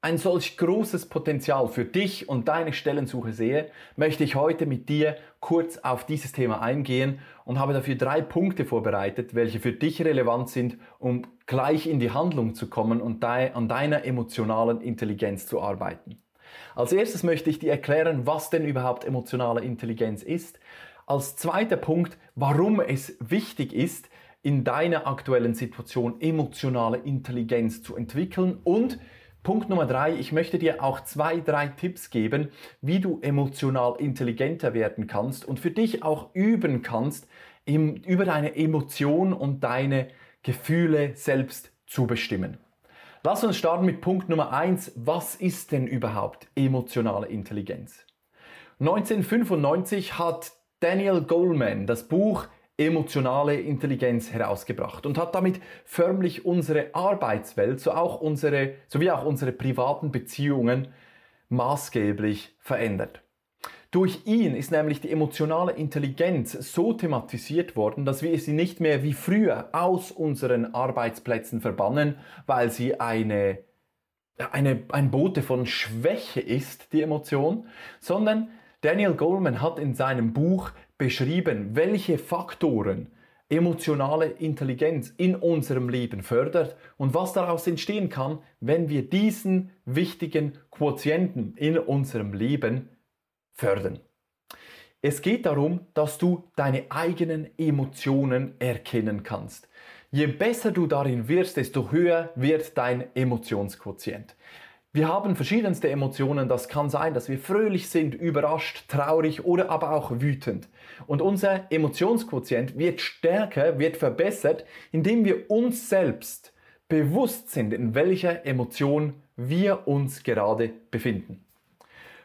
ein solch großes Potenzial für dich und deine Stellensuche sehe, möchte ich heute mit dir kurz auf dieses Thema eingehen und habe dafür drei Punkte vorbereitet, welche für dich relevant sind, um gleich in die Handlung zu kommen und an deiner emotionalen Intelligenz zu arbeiten. Als erstes möchte ich dir erklären, was denn überhaupt emotionale Intelligenz ist. Als zweiter Punkt, warum es wichtig ist, in deiner aktuellen Situation emotionale Intelligenz zu entwickeln und Punkt Nummer drei, ich möchte dir auch zwei, drei Tipps geben, wie du emotional intelligenter werden kannst und für dich auch üben kannst, im, über deine Emotionen und deine Gefühle selbst zu bestimmen. Lass uns starten mit Punkt Nummer eins. Was ist denn überhaupt emotionale Intelligenz? 1995 hat Daniel Goleman das Buch emotionale Intelligenz herausgebracht und hat damit förmlich unsere Arbeitswelt so auch unsere, sowie auch unsere privaten Beziehungen maßgeblich verändert. Durch ihn ist nämlich die emotionale Intelligenz so thematisiert worden, dass wir sie nicht mehr wie früher aus unseren Arbeitsplätzen verbannen, weil sie eine, eine, ein Bote von Schwäche ist, die Emotion, sondern Daniel Goleman hat in seinem Buch beschrieben, welche Faktoren emotionale Intelligenz in unserem Leben fördert und was daraus entstehen kann, wenn wir diesen wichtigen Quotienten in unserem Leben fördern. Es geht darum, dass du deine eigenen Emotionen erkennen kannst. Je besser du darin wirst, desto höher wird dein Emotionsquotient. Wir haben verschiedenste Emotionen. Das kann sein, dass wir fröhlich sind, überrascht, traurig oder aber auch wütend. Und unser Emotionsquotient wird stärker, wird verbessert, indem wir uns selbst bewusst sind, in welcher Emotion wir uns gerade befinden.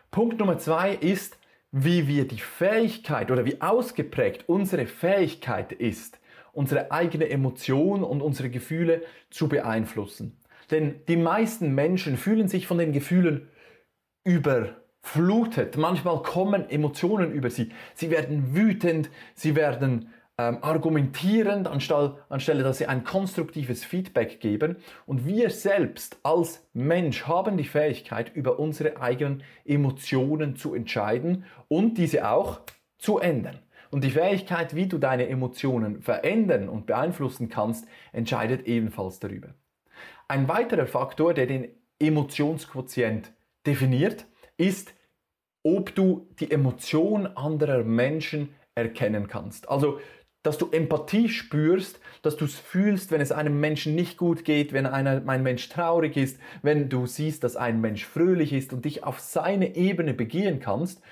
Punkt Nummer zwei ist, wie wir die Fähigkeit oder wie ausgeprägt unsere Fähigkeit ist, unsere eigene Emotion und unsere Gefühle zu beeinflussen. Denn die meisten Menschen fühlen sich von den Gefühlen überflutet. Manchmal kommen Emotionen über sie. Sie werden wütend, sie werden ähm, argumentierend, anstelle, anstelle dass sie ein konstruktives Feedback geben. Und wir selbst als Mensch haben die Fähigkeit, über unsere eigenen Emotionen zu entscheiden und diese auch zu ändern. Und die Fähigkeit, wie du deine Emotionen verändern und beeinflussen kannst, entscheidet ebenfalls darüber. Ein weiterer Faktor, der den Emotionsquotient definiert, ist, ob du die Emotion anderer Menschen erkennen kannst. Also, dass du Empathie spürst, dass du es fühlst, wenn es einem Menschen nicht gut geht, wenn einer, ein Mensch traurig ist, wenn du siehst, dass ein Mensch fröhlich ist und dich auf seine Ebene begehen kannst.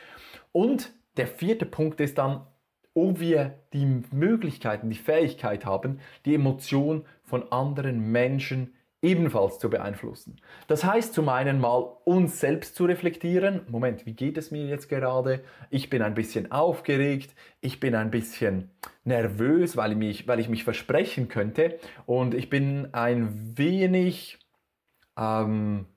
Und der vierte Punkt ist dann, ob wir die Möglichkeiten, die Fähigkeit haben, die Emotion von anderen Menschen ebenfalls zu beeinflussen. Das heißt zum einen mal uns selbst zu reflektieren. Moment, wie geht es mir jetzt gerade? Ich bin ein bisschen aufgeregt, ich bin ein bisschen nervös, weil ich mich, weil ich mich versprechen könnte und ich bin ein wenig ähm,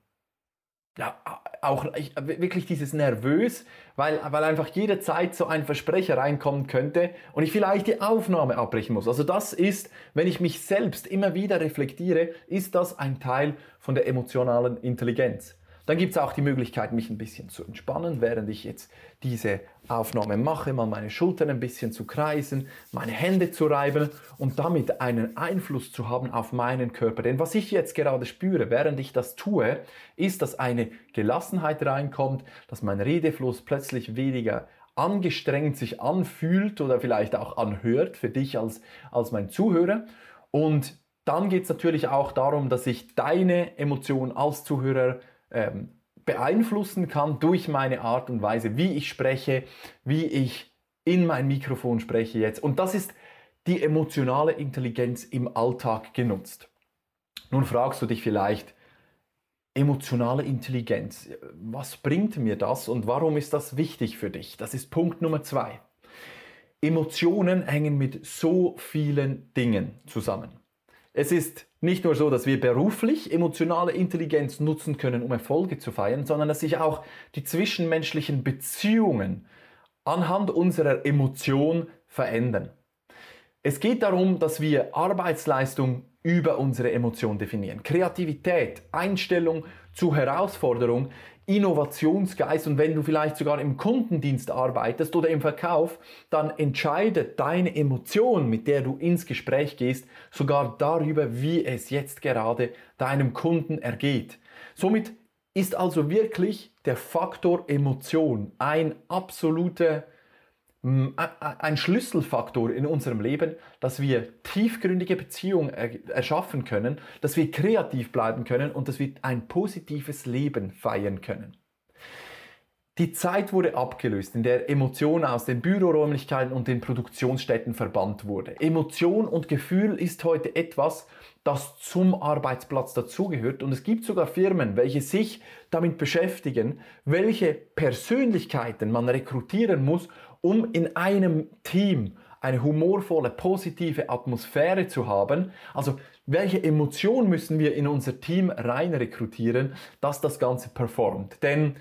ja, auch ich, wirklich dieses nervös, weil, weil einfach jederzeit so ein Versprecher reinkommen könnte und ich vielleicht die Aufnahme abbrechen muss. Also das ist, wenn ich mich selbst immer wieder reflektiere, ist das ein Teil von der emotionalen Intelligenz. Dann gibt es auch die Möglichkeit, mich ein bisschen zu entspannen, während ich jetzt diese Aufnahme mache, mal meine Schultern ein bisschen zu kreisen, meine Hände zu reiben und damit einen Einfluss zu haben auf meinen Körper. Denn was ich jetzt gerade spüre, während ich das tue, ist, dass eine Gelassenheit reinkommt, dass mein Redefluss plötzlich weniger angestrengt sich anfühlt oder vielleicht auch anhört für dich als, als mein Zuhörer. Und dann geht es natürlich auch darum, dass ich deine Emotion als Zuhörer ähm, beeinflussen kann durch meine Art und Weise, wie ich spreche, wie ich in mein Mikrofon spreche jetzt. Und das ist die emotionale Intelligenz im Alltag genutzt. Nun fragst du dich vielleicht, emotionale Intelligenz. Was bringt mir das und warum ist das wichtig für dich? Das ist Punkt Nummer zwei. Emotionen hängen mit so vielen Dingen zusammen. Es ist nicht nur so, dass wir beruflich emotionale Intelligenz nutzen können, um Erfolge zu feiern, sondern dass sich auch die zwischenmenschlichen Beziehungen anhand unserer Emotion verändern. Es geht darum, dass wir Arbeitsleistung über unsere Emotion definieren. Kreativität, Einstellung zu Herausforderung, Innovationsgeist und wenn du vielleicht sogar im Kundendienst arbeitest oder im Verkauf, dann entscheidet deine Emotion, mit der du ins Gespräch gehst, sogar darüber, wie es jetzt gerade deinem Kunden ergeht. Somit ist also wirklich der Faktor Emotion ein absoluter ein Schlüsselfaktor in unserem Leben, dass wir tiefgründige Beziehungen erschaffen können, dass wir kreativ bleiben können und dass wir ein positives Leben feiern können. Die Zeit wurde abgelöst, in der Emotion aus den Büroräumlichkeiten und den Produktionsstätten verbannt wurde. Emotion und Gefühl ist heute etwas, das zum Arbeitsplatz dazugehört und es gibt sogar Firmen, welche sich damit beschäftigen, welche Persönlichkeiten man rekrutieren muss, um in einem Team eine humorvolle, positive Atmosphäre zu haben. Also welche Emotion müssen wir in unser Team rein rekrutieren, dass das Ganze performt? Denn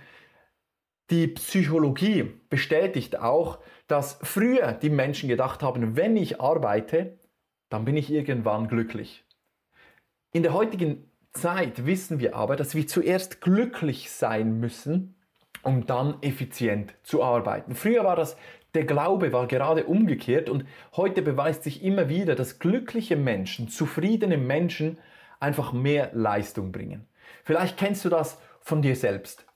die Psychologie bestätigt auch, dass früher die Menschen gedacht haben, wenn ich arbeite, dann bin ich irgendwann glücklich. In der heutigen Zeit wissen wir aber, dass wir zuerst glücklich sein müssen, um dann effizient zu arbeiten. Früher war das, der Glaube war gerade umgekehrt und heute beweist sich immer wieder, dass glückliche Menschen, zufriedene Menschen einfach mehr Leistung bringen. Vielleicht kennst du das von dir selbst.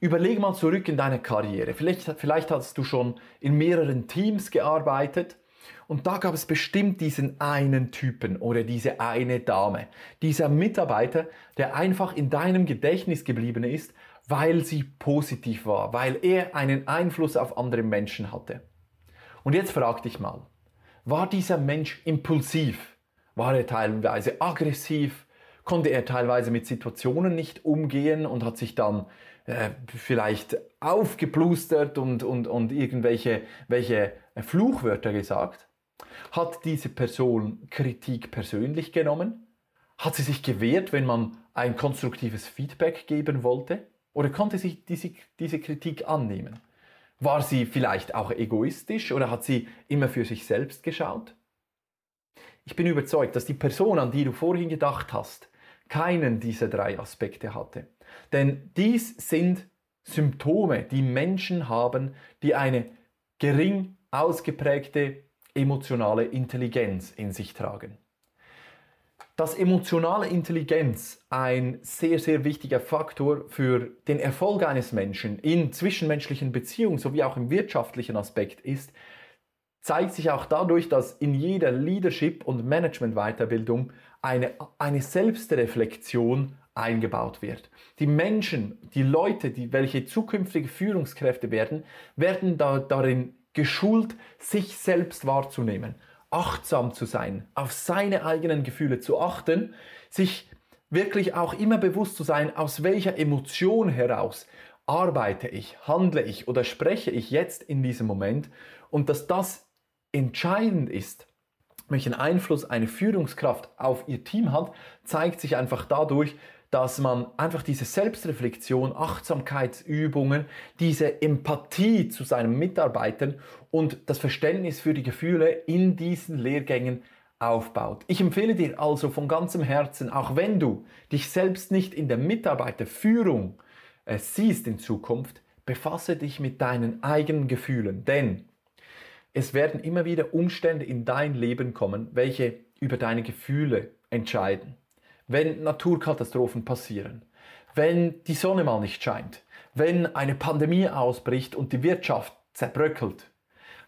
Überleg mal zurück in deine Karriere. Vielleicht, vielleicht hast du schon in mehreren Teams gearbeitet und da gab es bestimmt diesen einen Typen oder diese eine Dame, dieser Mitarbeiter, der einfach in deinem Gedächtnis geblieben ist, weil sie positiv war, weil er einen Einfluss auf andere Menschen hatte. Und jetzt frag dich mal, war dieser Mensch impulsiv? War er teilweise aggressiv? Konnte er teilweise mit Situationen nicht umgehen und hat sich dann äh, vielleicht aufgeplustert und, und, und irgendwelche welche Fluchwörter gesagt? Hat diese Person Kritik persönlich genommen? Hat sie sich gewehrt, wenn man ein konstruktives Feedback geben wollte? Oder konnte sie diese, diese Kritik annehmen? War sie vielleicht auch egoistisch oder hat sie immer für sich selbst geschaut? Ich bin überzeugt, dass die Person, an die du vorhin gedacht hast, keinen dieser drei Aspekte hatte. Denn dies sind Symptome, die Menschen haben, die eine gering ausgeprägte emotionale Intelligenz in sich tragen dass emotionale Intelligenz ein sehr, sehr wichtiger Faktor für den Erfolg eines Menschen in zwischenmenschlichen Beziehungen sowie auch im wirtschaftlichen Aspekt ist, zeigt sich auch dadurch, dass in jeder Leadership- und Management-Weiterbildung eine, eine Selbstreflexion eingebaut wird. Die Menschen, die Leute, die, welche zukünftige Führungskräfte werden, werden da, darin geschult, sich selbst wahrzunehmen achtsam zu sein, auf seine eigenen Gefühle zu achten, sich wirklich auch immer bewusst zu sein, aus welcher Emotion heraus arbeite ich, handle ich oder spreche ich jetzt in diesem Moment. Und dass das entscheidend ist, welchen Einfluss eine Führungskraft auf ihr Team hat, zeigt sich einfach dadurch, dass man einfach diese Selbstreflexion, Achtsamkeitsübungen, diese Empathie zu seinen Mitarbeitern und das Verständnis für die Gefühle in diesen Lehrgängen aufbaut. Ich empfehle dir also von ganzem Herzen, auch wenn du dich selbst nicht in der Mitarbeiterführung äh, siehst in Zukunft, befasse dich mit deinen eigenen Gefühlen, denn es werden immer wieder Umstände in dein Leben kommen, welche über deine Gefühle entscheiden wenn Naturkatastrophen passieren, wenn die Sonne mal nicht scheint, wenn eine Pandemie ausbricht und die Wirtschaft zerbröckelt,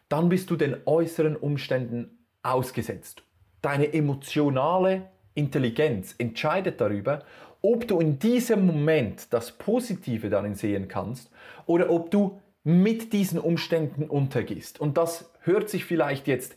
dann bist du den äußeren Umständen ausgesetzt. Deine emotionale Intelligenz entscheidet darüber, ob du in diesem Moment das Positive darin sehen kannst oder ob du mit diesen Umständen untergehst. Und das hört sich vielleicht jetzt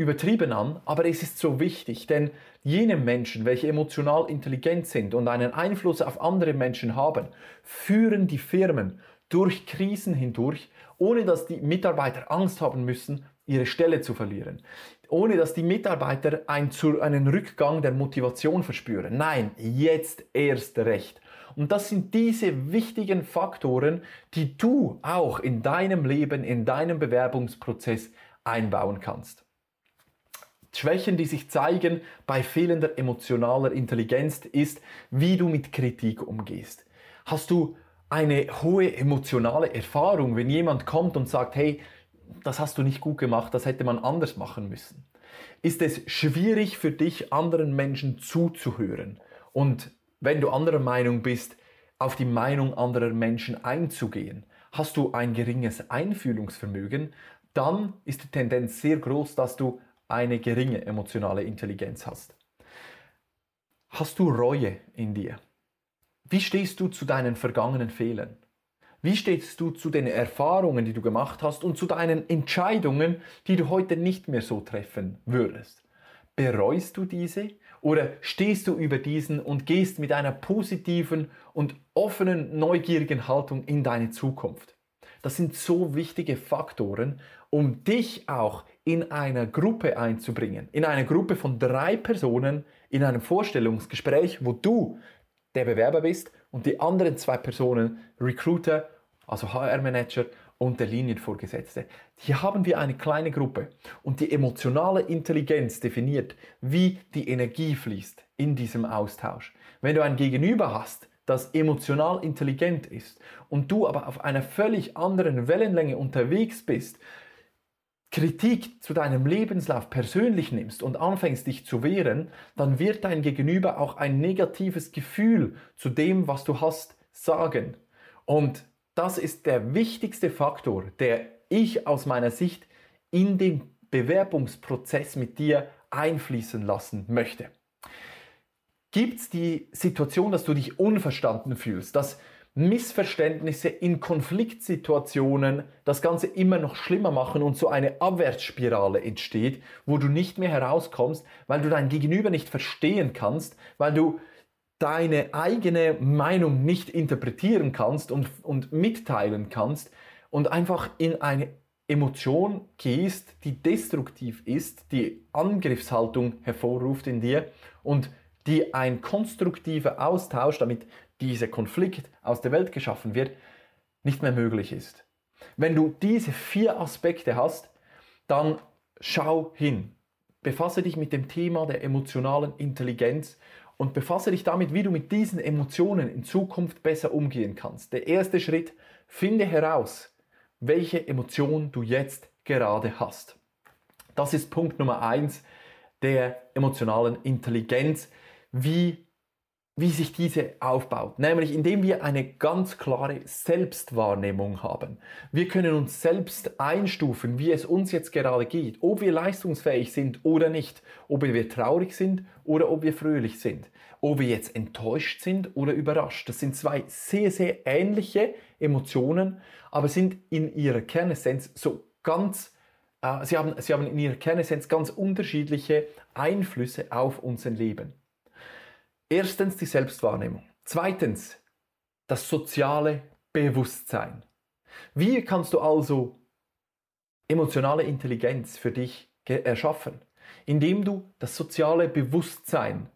übertrieben an, aber es ist so wichtig, denn jene Menschen, welche emotional intelligent sind und einen Einfluss auf andere Menschen haben, führen die Firmen durch Krisen hindurch, ohne dass die Mitarbeiter Angst haben müssen, ihre Stelle zu verlieren, ohne dass die Mitarbeiter einen Rückgang der Motivation verspüren. Nein, jetzt erst recht. Und das sind diese wichtigen Faktoren, die du auch in deinem Leben, in deinem Bewerbungsprozess einbauen kannst. Schwächen, die sich zeigen bei fehlender emotionaler Intelligenz, ist, wie du mit Kritik umgehst. Hast du eine hohe emotionale Erfahrung, wenn jemand kommt und sagt, hey, das hast du nicht gut gemacht, das hätte man anders machen müssen? Ist es schwierig für dich, anderen Menschen zuzuhören und wenn du anderer Meinung bist, auf die Meinung anderer Menschen einzugehen? Hast du ein geringes Einfühlungsvermögen? Dann ist die Tendenz sehr groß, dass du eine geringe emotionale Intelligenz hast. Hast du Reue in dir? Wie stehst du zu deinen vergangenen Fehlern? Wie stehst du zu den Erfahrungen, die du gemacht hast und zu deinen Entscheidungen, die du heute nicht mehr so treffen würdest? Bereust du diese oder stehst du über diesen und gehst mit einer positiven und offenen, neugierigen Haltung in deine Zukunft? Das sind so wichtige Faktoren, um dich auch in einer Gruppe einzubringen. In einer Gruppe von drei Personen in einem Vorstellungsgespräch, wo du der Bewerber bist und die anderen zwei Personen Recruiter, also HR-Manager und der Linienvorgesetzte. Hier haben wir eine kleine Gruppe und die emotionale Intelligenz definiert, wie die Energie fließt in diesem Austausch. Wenn du ein Gegenüber hast, das emotional intelligent ist und du aber auf einer völlig anderen Wellenlänge unterwegs bist, Kritik zu deinem Lebenslauf persönlich nimmst und anfängst dich zu wehren, dann wird dein Gegenüber auch ein negatives Gefühl zu dem, was du hast, sagen. Und das ist der wichtigste Faktor, der ich aus meiner Sicht in den Bewerbungsprozess mit dir einfließen lassen möchte. Gibt es die Situation, dass du dich unverstanden fühlst, dass Missverständnisse in Konfliktsituationen das Ganze immer noch schlimmer machen und so eine Abwärtsspirale entsteht, wo du nicht mehr herauskommst, weil du dein Gegenüber nicht verstehen kannst, weil du deine eigene Meinung nicht interpretieren kannst und, und mitteilen kannst und einfach in eine Emotion gehst, die destruktiv ist, die Angriffshaltung hervorruft in dir und die ein konstruktiver Austausch, damit dieser Konflikt aus der Welt geschaffen wird, nicht mehr möglich ist. Wenn du diese vier Aspekte hast, dann schau hin. Befasse dich mit dem Thema der emotionalen Intelligenz und befasse dich damit, wie du mit diesen Emotionen in Zukunft besser umgehen kannst. Der erste Schritt, finde heraus, welche Emotion du jetzt gerade hast. Das ist Punkt Nummer eins der emotionalen Intelligenz. Wie wie sich diese aufbaut, nämlich indem wir eine ganz klare Selbstwahrnehmung haben. Wir können uns selbst einstufen, wie es uns jetzt gerade geht, ob wir leistungsfähig sind oder nicht, ob wir traurig sind oder ob wir fröhlich sind, ob wir jetzt enttäuscht sind oder überrascht. Das sind zwei sehr, sehr ähnliche Emotionen, aber sind in ihrer Kernessenz so ganz äh, Sie haben, sie haben in ihrer Kernessenz ganz unterschiedliche Einflüsse auf unser Leben. Erstens die Selbstwahrnehmung. Zweitens das soziale Bewusstsein. Wie kannst du also emotionale Intelligenz für dich erschaffen? Indem du das soziale Bewusstsein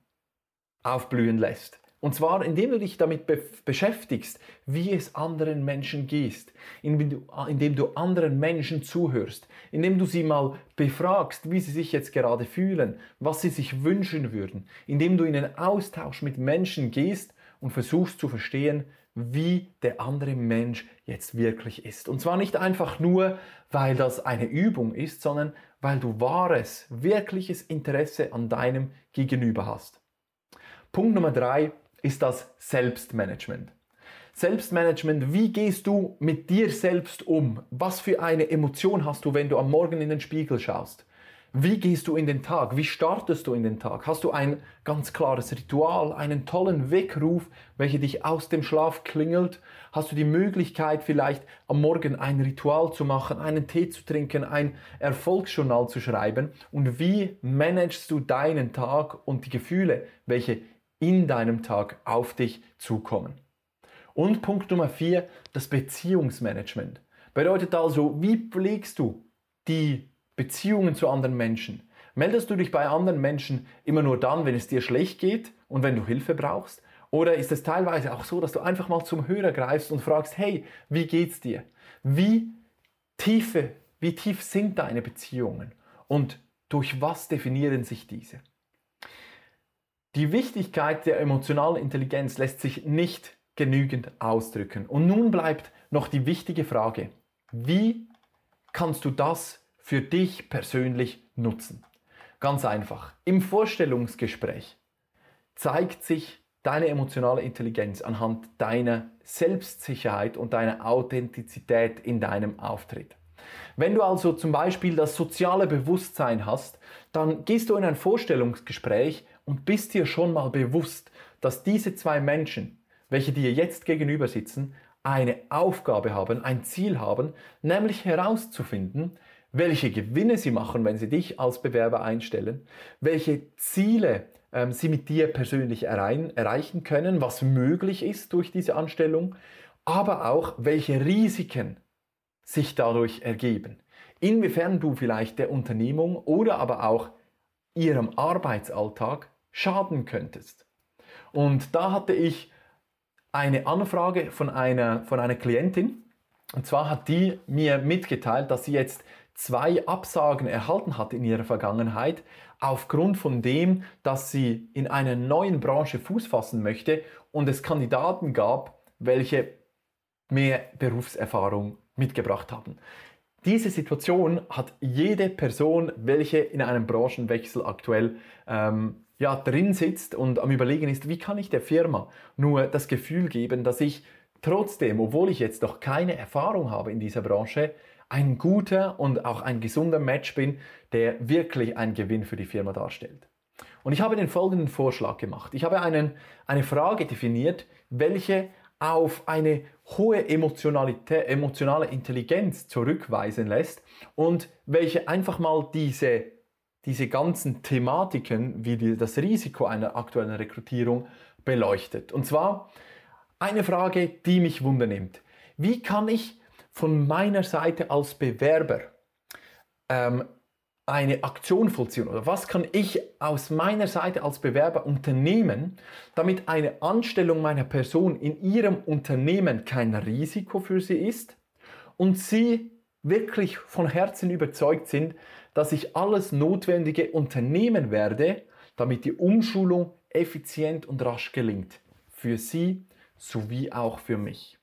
aufblühen lässt. Und zwar, indem du dich damit be beschäftigst, wie es anderen Menschen geht, indem du, indem du anderen Menschen zuhörst, indem du sie mal befragst, wie sie sich jetzt gerade fühlen, was sie sich wünschen würden, indem du in einen Austausch mit Menschen gehst und versuchst zu verstehen, wie der andere Mensch jetzt wirklich ist. Und zwar nicht einfach nur, weil das eine Übung ist, sondern weil du wahres, wirkliches Interesse an deinem Gegenüber hast. Punkt Nummer drei, ist das Selbstmanagement. Selbstmanagement, wie gehst du mit dir selbst um? Was für eine Emotion hast du, wenn du am Morgen in den Spiegel schaust? Wie gehst du in den Tag? Wie startest du in den Tag? Hast du ein ganz klares Ritual, einen tollen Weckruf, welcher dich aus dem Schlaf klingelt? Hast du die Möglichkeit vielleicht am Morgen ein Ritual zu machen, einen Tee zu trinken, ein Erfolgsjournal zu schreiben? Und wie managst du deinen Tag und die Gefühle, welche in deinem Tag auf dich zukommen? Und Punkt Nummer vier, das Beziehungsmanagement. Bedeutet also, wie pflegst du die Beziehungen zu anderen Menschen? Meldest du dich bei anderen Menschen immer nur dann, wenn es dir schlecht geht und wenn du Hilfe brauchst? Oder ist es teilweise auch so, dass du einfach mal zum Hörer greifst und fragst, hey, wie geht's dir? Wie tiefe, wie tief sind deine Beziehungen? Und durch was definieren sich diese? Die Wichtigkeit der emotionalen Intelligenz lässt sich nicht genügend ausdrücken. Und nun bleibt noch die wichtige Frage, wie kannst du das für dich persönlich nutzen? Ganz einfach. Im Vorstellungsgespräch zeigt sich deine emotionale Intelligenz anhand deiner Selbstsicherheit und deiner Authentizität in deinem Auftritt. Wenn du also zum Beispiel das soziale Bewusstsein hast, dann gehst du in ein Vorstellungsgespräch und bist dir schon mal bewusst, dass diese zwei Menschen, welche dir jetzt gegenüber sitzen, eine Aufgabe haben, ein Ziel haben, nämlich herauszufinden, welche Gewinne sie machen, wenn sie dich als Bewerber einstellen, welche Ziele ähm, sie mit dir persönlich errein, erreichen können, was möglich ist durch diese Anstellung, aber auch welche Risiken sich dadurch ergeben. Inwiefern du vielleicht der Unternehmung oder aber auch ihrem Arbeitsalltag schaden könntest. Und da hatte ich eine Anfrage von einer, von einer Klientin. Und zwar hat die mir mitgeteilt, dass sie jetzt zwei Absagen erhalten hat in ihrer Vergangenheit, aufgrund von dem, dass sie in einer neuen Branche Fuß fassen möchte und es Kandidaten gab, welche mehr Berufserfahrung mitgebracht haben. Diese Situation hat jede Person, welche in einem Branchenwechsel aktuell ähm, ja, drin sitzt und am Überlegen ist, wie kann ich der Firma nur das Gefühl geben, dass ich trotzdem, obwohl ich jetzt noch keine Erfahrung habe in dieser Branche, ein guter und auch ein gesunder Match bin, der wirklich einen Gewinn für die Firma darstellt. Und ich habe den folgenden Vorschlag gemacht. Ich habe einen, eine Frage definiert, welche auf eine hohe emotionale Intelligenz zurückweisen lässt und welche einfach mal diese diese ganzen Thematiken wie die, das Risiko einer aktuellen Rekrutierung beleuchtet. Und zwar eine Frage, die mich wundernimmt. Wie kann ich von meiner Seite als Bewerber ähm, eine Aktion vollziehen oder was kann ich aus meiner Seite als Bewerber unternehmen, damit eine Anstellung meiner Person in ihrem Unternehmen kein Risiko für sie ist und sie wirklich von Herzen überzeugt sind, dass ich alles Notwendige unternehmen werde, damit die Umschulung effizient und rasch gelingt. Für Sie sowie auch für mich.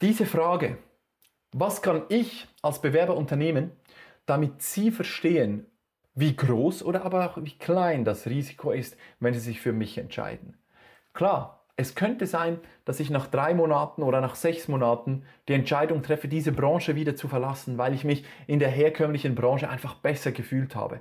Diese Frage, was kann ich als Bewerber unternehmen, damit Sie verstehen, wie groß oder aber auch wie klein das Risiko ist, wenn Sie sich für mich entscheiden. Klar, es könnte sein, dass ich nach drei Monaten oder nach sechs Monaten die Entscheidung treffe, diese Branche wieder zu verlassen, weil ich mich in der herkömmlichen Branche einfach besser gefühlt habe.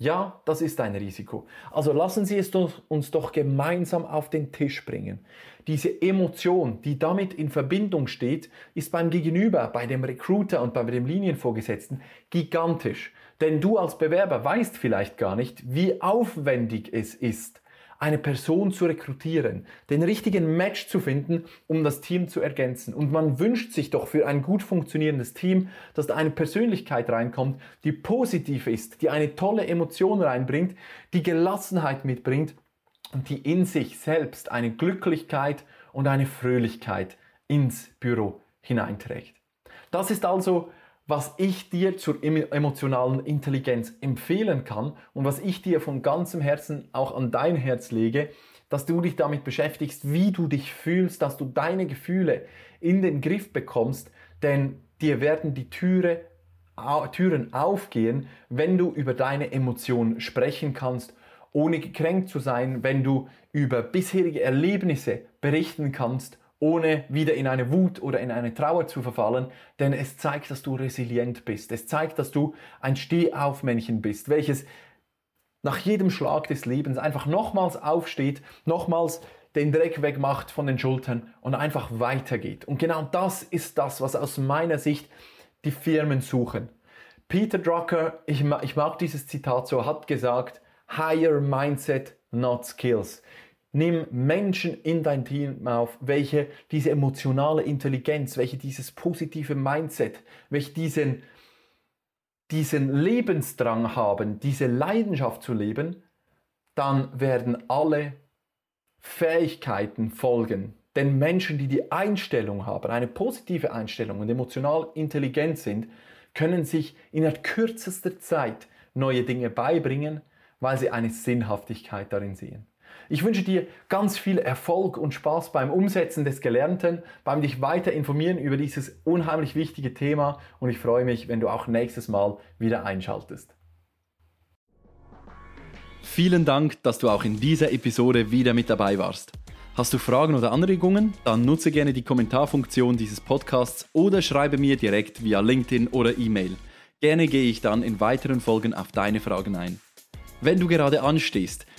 Ja, das ist ein Risiko. Also lassen Sie es uns doch gemeinsam auf den Tisch bringen. Diese Emotion, die damit in Verbindung steht, ist beim Gegenüber, bei dem Recruiter und bei dem Linienvorgesetzten gigantisch. Denn du als Bewerber weißt vielleicht gar nicht, wie aufwendig es ist, eine Person zu rekrutieren, den richtigen Match zu finden, um das Team zu ergänzen. Und man wünscht sich doch für ein gut funktionierendes Team, dass da eine Persönlichkeit reinkommt, die positiv ist, die eine tolle Emotion reinbringt, die Gelassenheit mitbringt und die in sich selbst eine Glücklichkeit und eine Fröhlichkeit ins Büro hineinträgt. Das ist also was ich dir zur emotionalen Intelligenz empfehlen kann und was ich dir von ganzem Herzen auch an dein Herz lege, dass du dich damit beschäftigst, wie du dich fühlst, dass du deine Gefühle in den Griff bekommst, denn dir werden die Türe, Türen aufgehen, wenn du über deine Emotionen sprechen kannst, ohne gekränkt zu sein, wenn du über bisherige Erlebnisse berichten kannst, ohne wieder in eine Wut oder in eine Trauer zu verfallen, denn es zeigt, dass du resilient bist. Es zeigt, dass du ein Stehaufmännchen bist, welches nach jedem Schlag des Lebens einfach nochmals aufsteht, nochmals den Dreck wegmacht von den Schultern und einfach weitergeht. Und genau das ist das, was aus meiner Sicht die Firmen suchen. Peter Drucker, ich, mag dieses Zitat so, hat gesagt, Higher Mindset, not Skills. Nimm Menschen in dein Team auf, welche diese emotionale Intelligenz, welche dieses positive Mindset, welche diesen, diesen Lebensdrang haben, diese Leidenschaft zu leben, dann werden alle Fähigkeiten folgen. Denn Menschen, die die Einstellung haben, eine positive Einstellung und emotional intelligent sind, können sich in der kürzester Zeit neue Dinge beibringen, weil sie eine Sinnhaftigkeit darin sehen. Ich wünsche dir ganz viel Erfolg und Spaß beim Umsetzen des Gelernten, beim dich weiter informieren über dieses unheimlich wichtige Thema und ich freue mich, wenn du auch nächstes Mal wieder einschaltest. Vielen Dank, dass du auch in dieser Episode wieder mit dabei warst. Hast du Fragen oder Anregungen? Dann nutze gerne die Kommentarfunktion dieses Podcasts oder schreibe mir direkt via LinkedIn oder E-Mail. Gerne gehe ich dann in weiteren Folgen auf deine Fragen ein. Wenn du gerade anstehst,